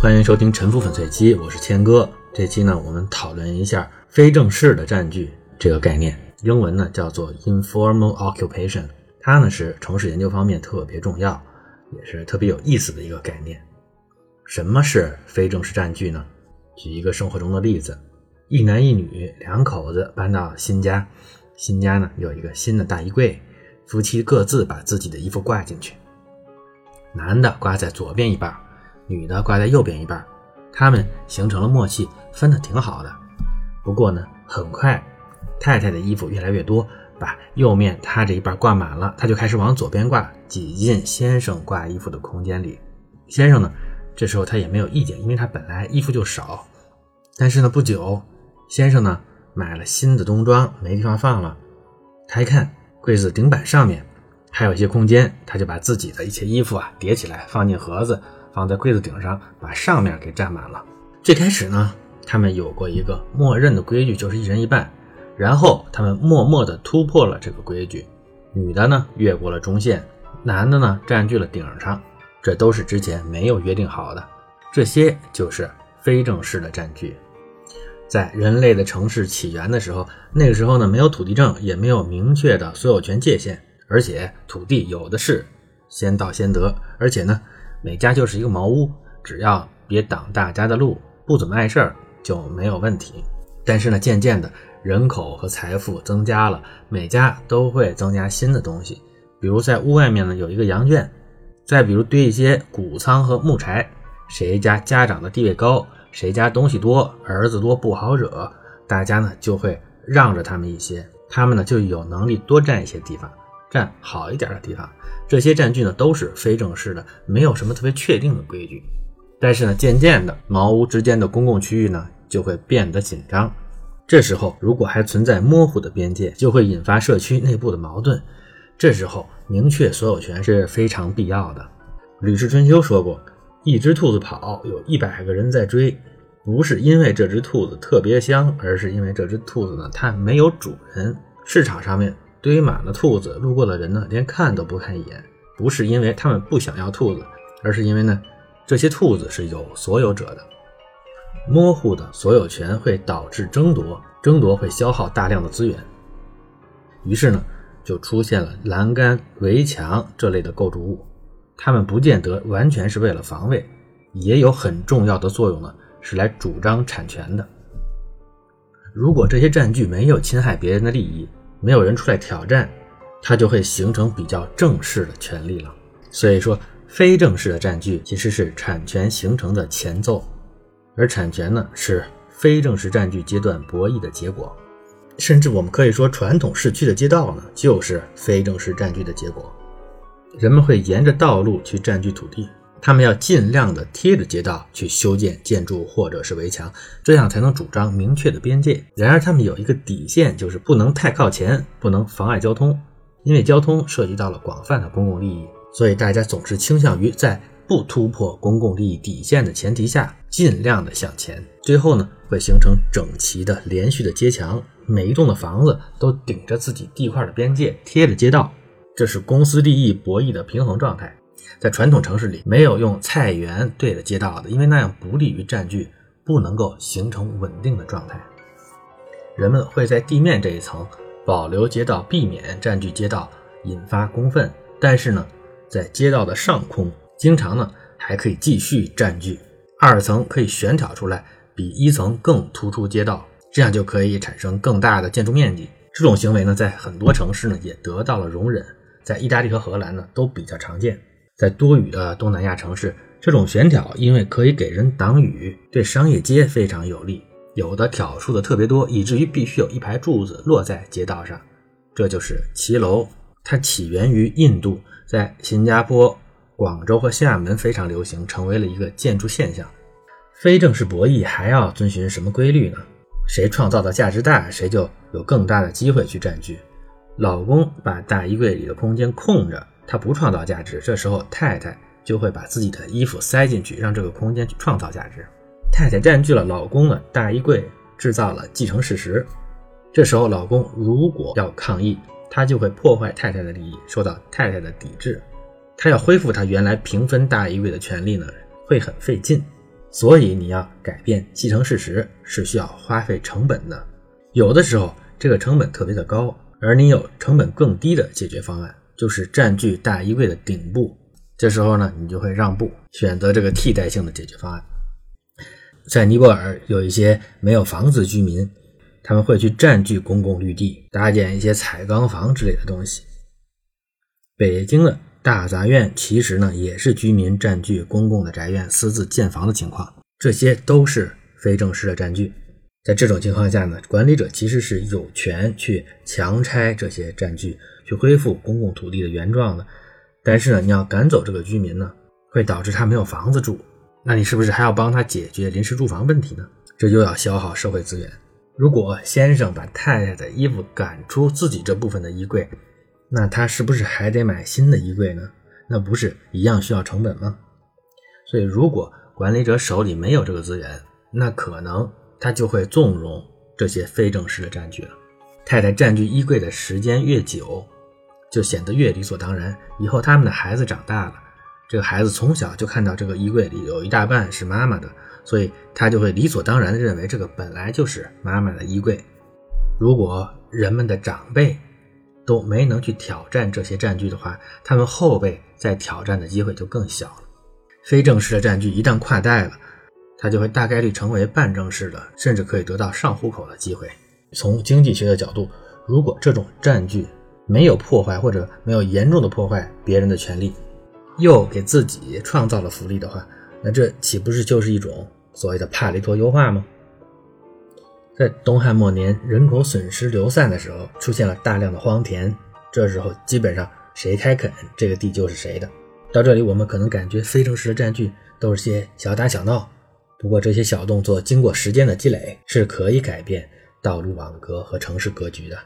欢迎收听陈腐粉碎机，我是谦哥。这期呢，我们讨论一下非正式的占据这个概念，英文呢叫做 informal occupation，它呢是城市研究方面特别重要，也是特别有意思的一个概念。什么是非正式占据呢？举一个生活中的例子，一男一女两口子搬到新家，新家呢有一个新的大衣柜，夫妻各自把自己的衣服挂进去，男的挂在左边一半。女的挂在右边一半，他们形成了默契，分的挺好的。不过呢，很快太太的衣服越来越多，把右面她这一半挂满了，她就开始往左边挂，挤进先生挂衣服的空间里。先生呢，这时候他也没有意见，因为他本来衣服就少。但是呢，不久，先生呢买了新的冬装，没地方放了。他一看柜子顶板上面还有一些空间，他就把自己的一些衣服啊叠起来，放进盒子。放在柜子顶上，把上面给占满了。最开始呢，他们有过一个默认的规矩，就是一人一半。然后他们默默地突破了这个规矩，女的呢越过了中线，男的呢占据了顶上。这都是之前没有约定好的，这些就是非正式的占据。在人类的城市起源的时候，那个时候呢没有土地证，也没有明确的所有权界限，而且土地有的是，先到先得，而且呢。每家就是一个茅屋，只要别挡大家的路，不怎么碍事儿就没有问题。但是呢，渐渐的人口和财富增加了，每家都会增加新的东西，比如在屋外面呢有一个羊圈，再比如堆一些谷仓和木柴。谁家家长的地位高，谁家东西多，儿子多不好惹，大家呢就会让着他们一些，他们呢就有能力多占一些地方。占好一点的地方，这些占据呢都是非正式的，没有什么特别确定的规矩。但是呢，渐渐的，茅屋之间的公共区域呢就会变得紧张。这时候，如果还存在模糊的边界，就会引发社区内部的矛盾。这时候，明确所有权是非常必要的。吕氏春秋说过：“一只兔子跑，有一百个人在追，不是因为这只兔子特别香，而是因为这只兔子呢它没有主人。”市场上面。堆满了兔子，路过的人呢，连看都不看一眼。不是因为他们不想要兔子，而是因为呢，这些兔子是有所有者的。模糊的所有权会导致争夺，争夺会消耗大量的资源。于是呢，就出现了栏杆、围墙这类的构筑物。它们不见得完全是为了防卫，也有很重要的作用呢，是来主张产权的。如果这些占据没有侵害别人的利益，没有人出来挑战，它就会形成比较正式的权利了。所以说，非正式的占据其实是产权形成的前奏，而产权呢是非正式占据阶段博弈的结果。甚至我们可以说，传统市区的街道呢就是非正式占据的结果。人们会沿着道路去占据土地。他们要尽量的贴着街道去修建建筑或者是围墙，这样才能主张明确的边界。然而，他们有一个底线，就是不能太靠前，不能妨碍交通。因为交通涉及到了广泛的公共利益，所以大家总是倾向于在不突破公共利益底线的前提下，尽量的向前。最后呢，会形成整齐的连续的街墙，每一栋的房子都顶着自己地块的边界，贴着街道。这是公司利益博弈的平衡状态。在传统城市里，没有用菜园对着街道的，因为那样不利于占据，不能够形成稳定的状态。人们会在地面这一层保留街道，避免占据街道，引发公愤。但是呢，在街道的上空，经常呢还可以继续占据二层，可以悬挑出来，比一层更突出街道，这样就可以产生更大的建筑面积。这种行为呢，在很多城市呢也得到了容忍，在意大利和荷兰呢都比较常见。在多雨的东南亚城市，这种悬挑因为可以给人挡雨，对商业街非常有利。有的挑出的特别多，以至于必须有一排柱子落在街道上，这就是骑楼。它起源于印度，在新加坡、广州和厦门非常流行，成为了一个建筑现象。非正式博弈还要遵循什么规律呢？谁创造的价值大，谁就有更大的机会去占据。老公把大衣柜里的空间空着。他不创造价值，这时候太太就会把自己的衣服塞进去，让这个空间去创造价值。太太占据了老公的大衣柜，制造了既成事实。这时候老公如果要抗议，他就会破坏太太的利益，受到太太的抵制。他要恢复他原来平分大衣柜的权利呢，会很费劲。所以你要改变既成事实是需要花费成本的。有的时候这个成本特别的高，而你有成本更低的解决方案，就是占据大衣柜的顶部。这时候呢，你就会让步，选择这个替代性的解决方案。在尼泊尔有一些没有房子的居民，他们会去占据公共绿地，搭建一些彩钢房之类的东西。北京的大杂院其实呢，也是居民占据公共的宅院私自建房的情况，这些都是非正式的占据。在这种情况下呢，管理者其实是有权去强拆这些占据，去恢复公共土地的原状的。但是呢，你要赶走这个居民呢，会导致他没有房子住，那你是不是还要帮他解决临时住房问题呢？这就要消耗社会资源。如果先生把太太的衣服赶出自己这部分的衣柜，那他是不是还得买新的衣柜呢？那不是一样需要成本吗？所以，如果管理者手里没有这个资源，那可能他就会纵容这些非正式的占据了。太太占据衣柜的时间越久，就显得越理所当然。以后他们的孩子长大了，这个孩子从小就看到这个衣柜里有一大半是妈妈的，所以他就会理所当然地认为这个本来就是妈妈的衣柜。如果人们的长辈，都没能去挑战这些占据的话，他们后辈再挑战的机会就更小了。非正式的占据一旦跨代了，它就会大概率成为半正式的，甚至可以得到上户口的机会。从经济学的角度，如果这种占据没有破坏或者没有严重的破坏别人的权利，又给自己创造了福利的话，那这岂不是就是一种所谓的帕雷托优化吗？在东汉末年，人口损失流散的时候，出现了大量的荒田。这时候，基本上谁开垦这个地就是谁的。到这里，我们可能感觉非正式的占据都是些小打小闹。不过，这些小动作经过时间的积累，是可以改变道路网格和城市格局的。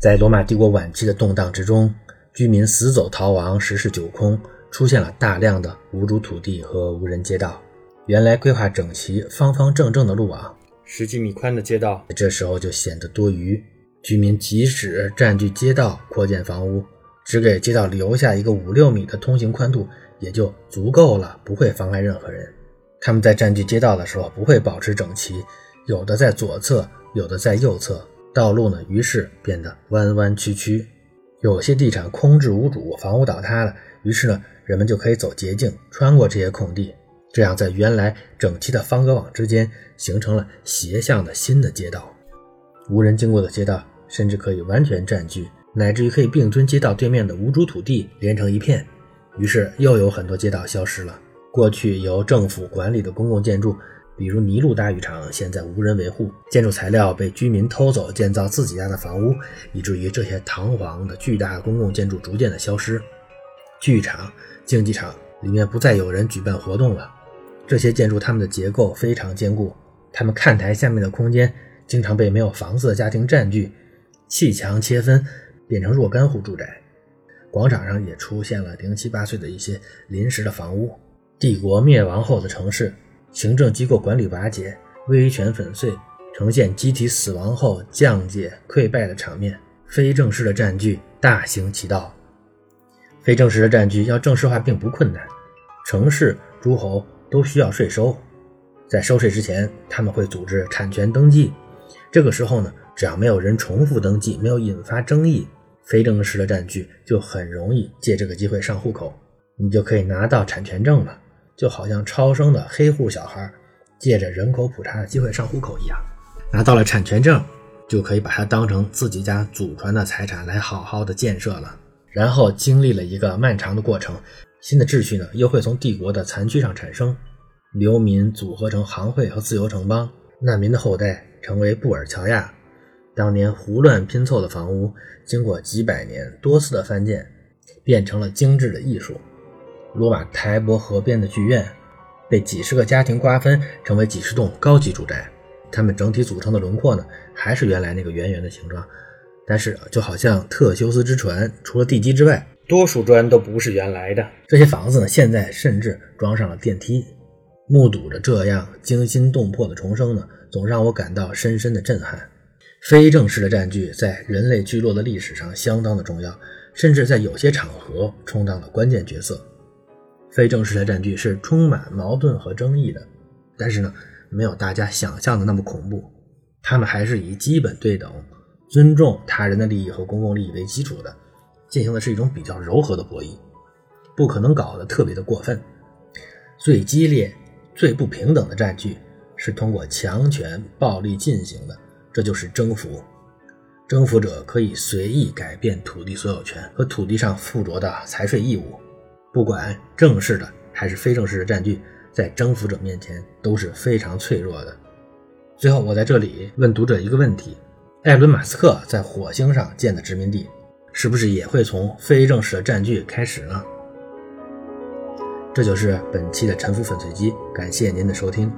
在罗马帝国晚期的动荡之中，居民死走逃亡，十室九空，出现了大量的无主土地和无人街道。原来规划整齐、方方正正的路网。十几米宽的街道，这时候就显得多余。居民即使占据街道扩建房屋，只给街道留下一个五六米的通行宽度，也就足够了，不会妨碍任何人。他们在占据街道的时候不会保持整齐，有的在左侧，有的在右侧，道路呢，于是变得弯弯曲曲。有些地产空置无主，房屋倒塌了，于是呢，人们就可以走捷径，穿过这些空地。这样，在原来整齐的方格网之间形成了斜向的新的街道，无人经过的街道甚至可以完全占据，乃至于可以并吞街道对面的无主土地，连成一片。于是，又有很多街道消失了。过去由政府管理的公共建筑，比如尼禄大浴场，现在无人维护，建筑材料被居民偷走，建造自己家的房屋，以至于这些堂皇的巨大公共建筑逐渐的消失。剧场、竞技场里面不再有人举办活动了。这些建筑，它们的结构非常坚固。它们看台下面的空间经常被没有房子的家庭占据，砌墙切分，变成若干户住宅。广场上也出现了零七八碎的一些临时的房屋。帝国灭亡后的城市，行政机构管理瓦解，威权粉碎，呈现集体死亡后降解溃败的场面。非正式的占据大行其道。非正式的占据要正式化并不困难，城市诸侯。都需要税收，在收税之前，他们会组织产权登记。这个时候呢，只要没有人重复登记，没有引发争议，非正式的占据就很容易借这个机会上户口，你就可以拿到产权证了。就好像超生的黑户小孩借着人口普查的机会上户口一样，拿到了产权证，就可以把它当成自己家祖传的财产来好好的建设了。然后经历了一个漫长的过程。新的秩序呢，又会从帝国的残躯上产生，流民组合成行会和自由城邦，难民的后代成为布尔乔亚。当年胡乱拼凑的房屋，经过几百年多次的翻建，变成了精致的艺术。罗马台伯河边的剧院，被几十个家庭瓜分，成为几十栋高级住宅。它们整体组成的轮廓呢，还是原来那个圆圆的形状，但是就好像特修斯之船，除了地基之外。多数砖都不是原来的，这些房子呢，现在甚至装上了电梯。目睹着这样惊心动魄的重生呢，总让我感到深深的震撼。非正式的占据在人类聚落的历史上相当的重要，甚至在有些场合充当了关键角色。非正式的占据是充满矛盾和争议的，但是呢，没有大家想象的那么恐怖。他们还是以基本对等、尊重他人的利益和公共利益为基础的，进行的是一种比较柔和的博弈，不可能搞得特别的过分。最激烈、最不平等的占据是通过强权、暴力进行的，这就是征服。征服者可以随意改变土地所有权和土地上附着的财税义务，不管正式的还是非正式的占据，在征服者面前都是非常脆弱的。最后，我在这里问读者一个问题：艾伦·马斯克在火星上建的殖民地，是不是也会从非正式的占据开始呢？这就是本期的沉浮粉碎机，感谢您的收听。